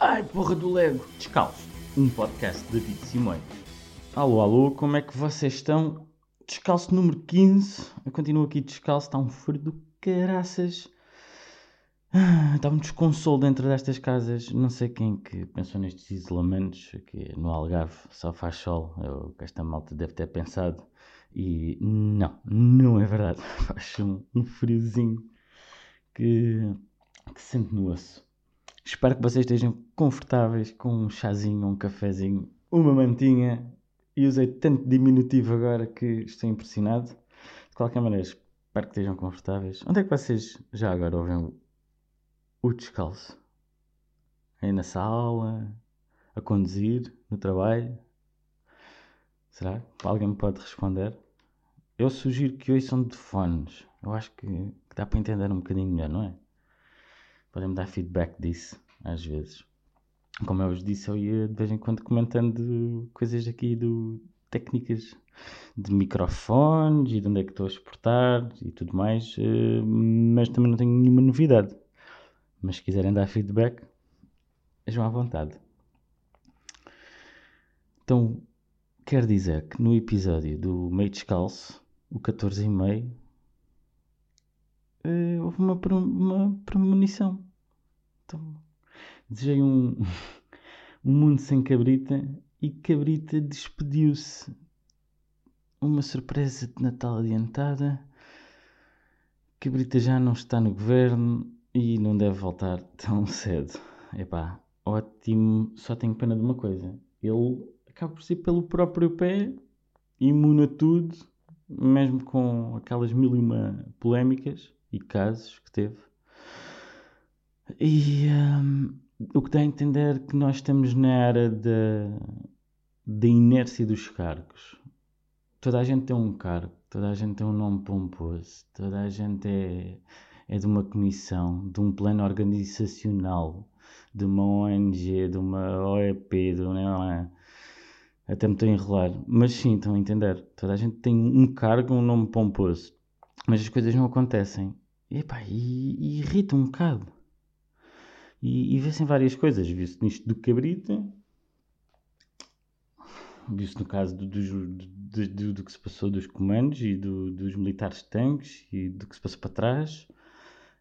Ai, porra do Lego! Descalço, um podcast de David Simões. Alô, alô, como é que vocês estão? Descalço número 15. Eu continuo aqui descalço, está um frio do caraças. Ah, Está um desconsolo dentro destas casas. Não sei quem que pensou nestes isolamentos, que no Algarve só faz sol. Eu, que esta malta deve ter pensado. E não, não é verdade. Faz um, um friozinho que, que se sente no osso. Espero que vocês estejam confortáveis com um chazinho, um cafezinho, uma mantinha. E usei tanto diminutivo agora que estou impressionado. De qualquer maneira, espero que estejam confortáveis. Onde é que vocês já agora ouvem o, descalço? Aí na sala, a conduzir, no trabalho? Será? Alguém me pode responder? Eu sugiro que ouçam de fones. Eu acho que, que dá para entender um bocadinho melhor, não é? Podem-me dar feedback disso, às vezes. Como eu vos disse, eu ia de vez em quando comentando coisas aqui do técnicas de microfones e de onde é que estou a exportar e tudo mais, eh, mas também não tenho nenhuma novidade. Mas se quiserem dar feedback, estejam à vontade. Então, quer dizer que no episódio do meio descalço, o 14 eh, houve uma, uma premonição. Então, desejei um, um mundo sem cabrita e cabrita despediu-se. Uma surpresa de Natal adiantada. Cabrita já não está no governo e não deve voltar tão cedo. Epá, ótimo. Só tenho pena de uma coisa. Ele acaba por ser pelo próprio pé, imune a tudo, mesmo com aquelas mil e uma polémicas e casos que teve. E hum, o que dá a entender que nós estamos na era da, inércia dos cargos. Toda a gente tem um cargo, toda a gente tem um nome pomposo, toda a gente é, é de uma comissão, de um plano organizacional, de uma ONG, de uma OEP, de uma. Até me estou a enrolar. Mas sim, estão a entender. Toda a gente tem um cargo, um nome pomposo. Mas as coisas não acontecem. E, epá, e, e irrita um bocado. E, e vê-se em várias coisas. Viu-se nisto do cabrita. Viu-se no caso do, do, do- do que se passou dos comandos e do- dos militares de tanques e do que se passou para trás.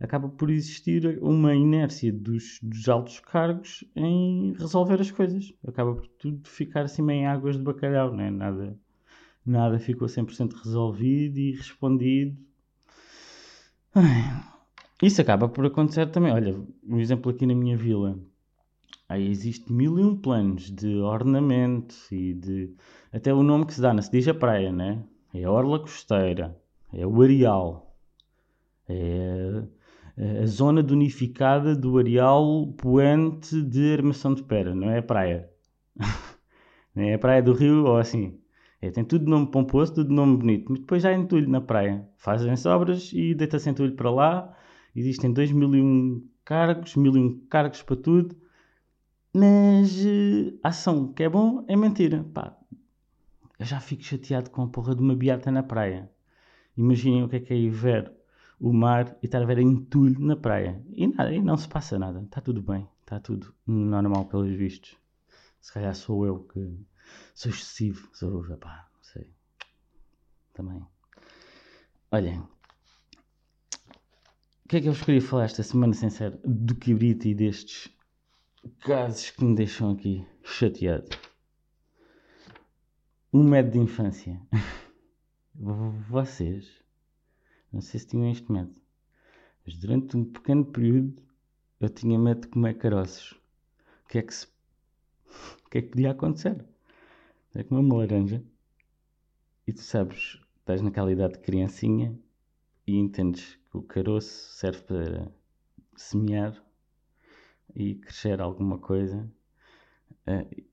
Acaba por existir uma inércia dos, dos altos cargos em resolver as coisas. Acaba por tudo ficar assim meio em águas de bacalhau, né? Nada, nada ficou 100% resolvido e respondido. Isso acaba por acontecer também. Olha, um exemplo aqui na minha vila. Aí existe mil e um planos de ornamento e de. Até o nome que se dá, não se diz a praia, né? É a Orla Costeira, é o Areal, é a, a zona donificada do Areal Poente de Armação de Pera, não é a praia. não é a praia do Rio ou assim. É, tem tudo nome pomposo, tudo nome bonito, mas depois já entulho na praia. Fazem-se obras e deita-se entulho para lá. Existem 2 mil e um cargos, mil e um cargos para tudo. Mas a ação que é bom é mentira. Pá, eu já fico chateado com a porra de uma beata na praia. Imaginem o que é que é ver o mar e estar a ver entulho na praia. E nada, e não se passa nada. Está tudo bem. Está tudo normal pelos vistos. Se calhar sou eu que sou excessivo. Sou, pá, não sei. Também. Olhem. O que é que eu vos queria falar esta semana, sincero? Do cabrito e destes casos que me deixam aqui chateado. Um medo de infância. Vocês, não sei se tinham este medo, mas durante um pequeno período eu tinha medo de comer caroços. O que é que se... O que é que podia acontecer? É comer uma laranja e tu sabes, estás naquela idade de criancinha e entendes que o caroço serve para semear e crescer alguma coisa, eh,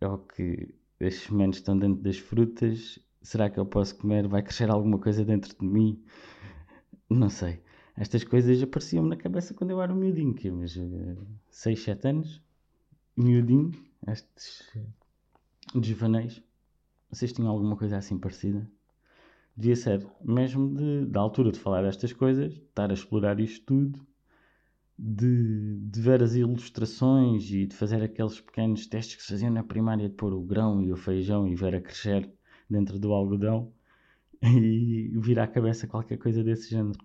ou que as sementes estão dentro das frutas, será que eu posso comer? Vai crescer alguma coisa dentro de mim? Não sei. Estas coisas apareciam-me na cabeça quando eu era um miudinho, que mas 6, 7 anos, miudinho, estes desvaneios. Vocês tinham alguma coisa assim parecida? Devia ser, mesmo de, da altura de falar destas coisas, estar a explorar isto tudo, de, de ver as ilustrações e de fazer aqueles pequenos testes que se faziam na primária de pôr o grão e o feijão e ver a crescer dentro do algodão e vir à cabeça qualquer coisa desse género.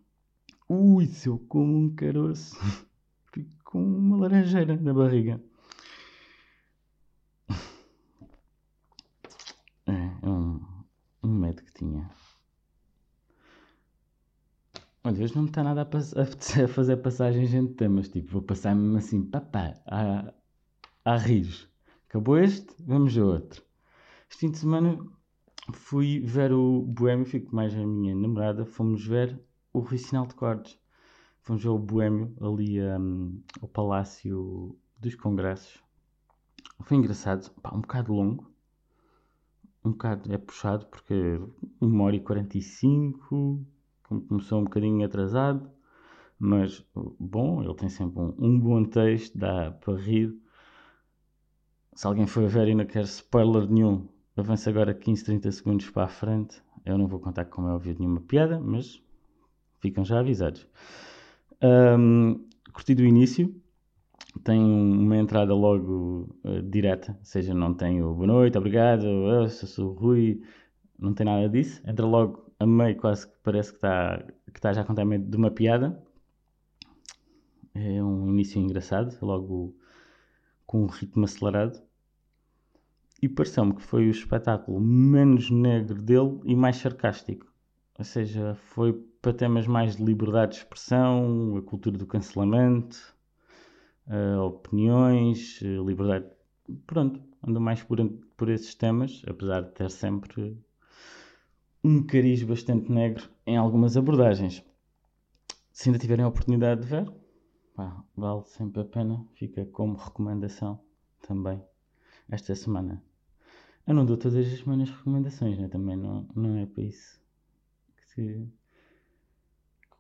Ui, se eu como um caroço, fico com uma laranjeira na barriga. É, é um, um medo que tinha. Olha, hoje não me está nada a, a, a fazer passagens entre temas. Tipo, vou passar mesmo assim, papá, a, a rir. Acabou este, vamos a outro. Este fim de semana fui ver o Boêmio, fico mais a minha namorada, fomos ver o Rui Sinal de Cordes. Fomos ver o Boêmio ali um, ao Palácio dos Congressos. Foi engraçado, pá, um bocado longo. Um bocado é puxado porque 1 hora e 45 começou um bocadinho atrasado, mas bom, ele tem sempre um, um bom texto, dá para rir. Se alguém for ver e não quer spoiler nenhum, avança agora 15, 30 segundos para a frente. Eu não vou contar como é óbvio nenhuma piada, mas ficam já avisados. Um, curti do início, tem uma entrada logo uh, direta, ou seja, não tem o boa noite, obrigado, eu sou o Rui, não tem nada disso. Entra logo a meio quase que parece que está, que está já a contar meio de uma piada. É um início engraçado, logo com um ritmo acelerado. E pareceu-me que foi o espetáculo menos negro dele e mais sarcástico. Ou seja, foi para temas mais de liberdade de expressão, a cultura do cancelamento, uh, opiniões, liberdade. Pronto, anda mais por, por esses temas, apesar de ter sempre um cariz bastante negro em algumas abordagens. Se ainda tiverem a oportunidade de ver, pá, vale sempre a pena, fica como recomendação também esta semana. Eu não dou todas as semanas recomendações, né? também não, não é para isso que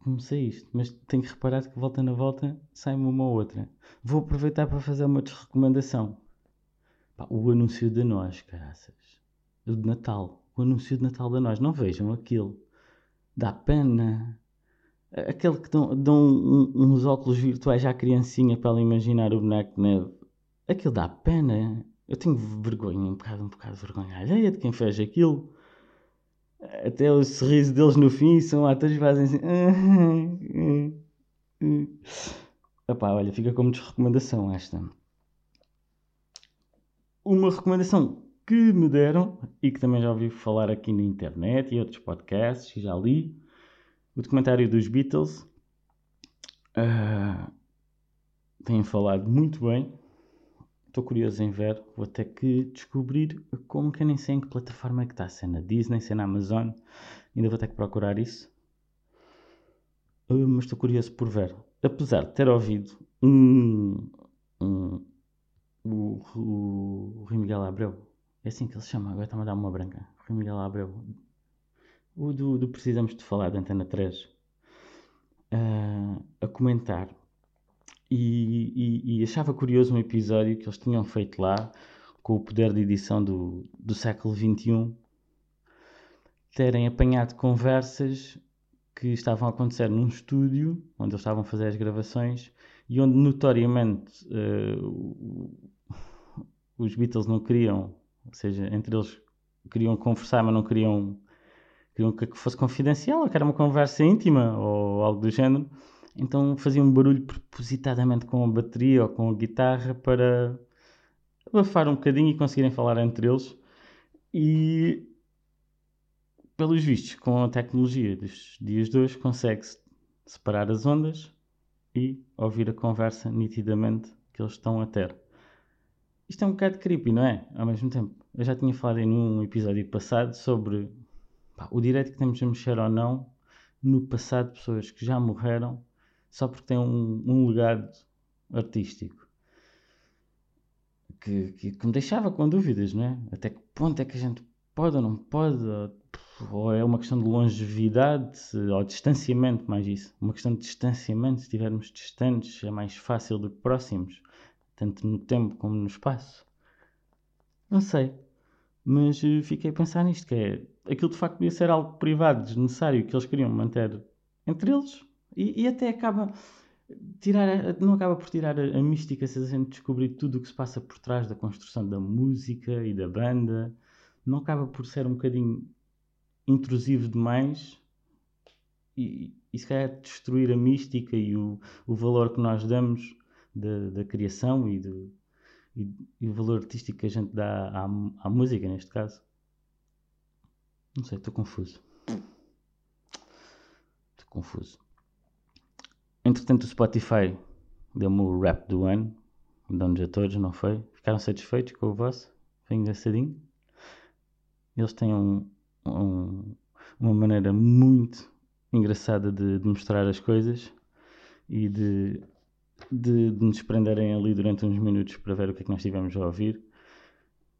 comecei isto, mas tenho que reparar que volta na volta sai-me uma ou outra. Vou aproveitar para fazer uma desrecomendação. O anúncio de nós, caraças. O de Natal o anúncio de Natal da Nós. Não vejam aquilo. Dá pena. Aquele que dão, dão uns óculos virtuais à criancinha para ela imaginar o boneco de neve. Aquilo dá pena. Eu tenho vergonha, um bocado, um bocado de vergonha alheia de quem fez aquilo. Até o sorriso deles no fim são atores fazem assim. Epá, olha, fica como desrecomendação esta. Uma recomendação que me deram e que também já ouvi falar aqui na internet e outros podcasts, e já li o documentário dos Beatles. Uh, têm falado muito bem. Estou curioso em ver. Vou ter que descobrir como que eu nem sei em que plataforma é que está. Se é na Disney, se é na Amazon. Ainda vou ter que procurar isso. Uh, mas estou curioso por ver. Apesar de ter ouvido um, um, o, o, o Rui Miguel Abreu é assim que ele se chama, agora está-me a dar uma branca. Rui Miguel Abreu. O do, do Precisamos de Falar, da Antena 3. Uh, ah, a comentar. E, e, e, achava curioso um episódio que eles tinham feito lá, com o poder de edição do, do século XXI, terem apanhado conversas que estavam a acontecer num estúdio, onde eles estavam a fazer as gravações, e onde notoriamente uh, os Beatles não queriam ou seja, entre eles queriam conversar, mas não queriam, queriam que fosse confidencial, que era uma conversa íntima ou algo do género. Então faziam um barulho propositadamente com a bateria ou com a guitarra para abafar um bocadinho e conseguirem falar entre eles. E pelos vistos, com a tecnologia dos dias de hoje, consegue-se separar as ondas e ouvir a conversa nitidamente que eles estão a ter. Isto é um bocado creepy, não é? Ao mesmo tempo. Eu já tinha falado em um episódio passado sobre pá, o direito que temos a mexer ou não no passado de pessoas que já morreram só porque têm um, um legado artístico. Que, que, que, me deixava com dúvidas, não é? Até que ponto é que a gente pode ou não pode? Ou, ou é uma questão de longevidade ou distanciamento, mais isso. Uma questão de distanciamento, se estivermos distantes é mais fácil do que próximos tanto no tempo como no espaço. Não sei, mas eh, fiquei a pensar nisto, que é, aquilo de facto podia ser algo privado, desnecessário, que eles queriam manter entre eles, e, e até acaba, tirar, não acaba por tirar a, a mística se a gente descobrir tudo o que se passa por trás da construção da música e da banda. Não acaba por ser um bocadinho intrusivo demais e, e se calhar destruir a mística e o, o valor que nós damos da, da criação e, do, e, e, o valor artístico que a gente dá à, à música, neste caso. Não sei, estou confuso. Estou confuso. Entretanto, o Spotify deu-me o rap do ano. Dão-nos a todos, não foi? Ficaram satisfeitos com o vosso? Foi engraçadinho. Eles têm um, um, uma maneira muito engraçada de, de, mostrar as coisas e de, de, de, nos prenderem ali durante uns minutos para ver o que é que nós tivemos a ouvir.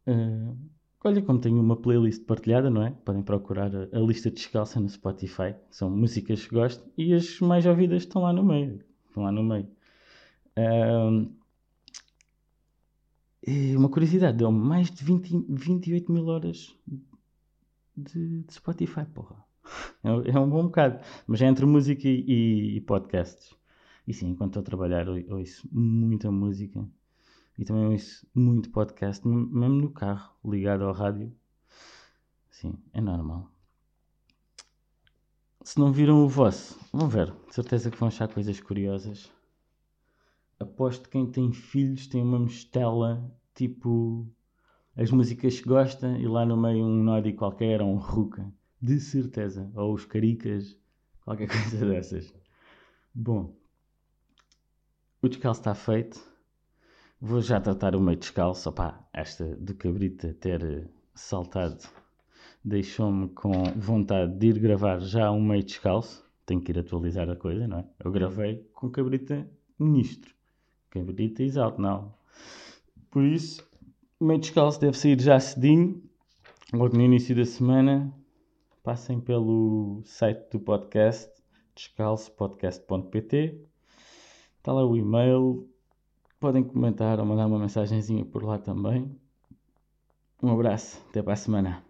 Uh, olha, como tenho uma playlist partilhada, não é? Podem procurar a, a, lista descalça no Spotify. São músicas que gosto e as mais ouvidas estão lá no meio. Estão lá no meio. Uh, e uma curiosidade, deu mais de 20, 28 mil horas de, de Spotify, porra. É, é, um bom bocado. Mas é entre música e, e podcasts. E sim, enquanto estou a trabalhar, ouço muita música. E também ouço muito podcast, mesmo no carro, ligado ao rádio. Sim, é normal. Se não viram o vosso, vão ver. De certeza que vão achar coisas curiosas. Aposto que quem tem filhos tem uma mistela tipo as músicas que gosta e lá no meio um Nodi qualquer ou um Ruka. De certeza. Ou os Caricas. Qualquer coisa dessas. Bom. O descalço está feito. Vou já tratar o meio descalço. Opá, esta do Cabrita ter saltado deixou-me com vontade de ir gravar já um meio descalço. Tenho que ir atualizar a coisa, não é? Eu gravei com Cabrita ministro. Cabrita exalto, não. Por isso, meio descalço deve sair já cedinho, logo no início da semana. Passem pelo site do podcast, descalçopodcast.pt. Está lá o e-mail. Podem comentar ou mandar uma mensagenzinha por lá também. Um abraço, até para a semana.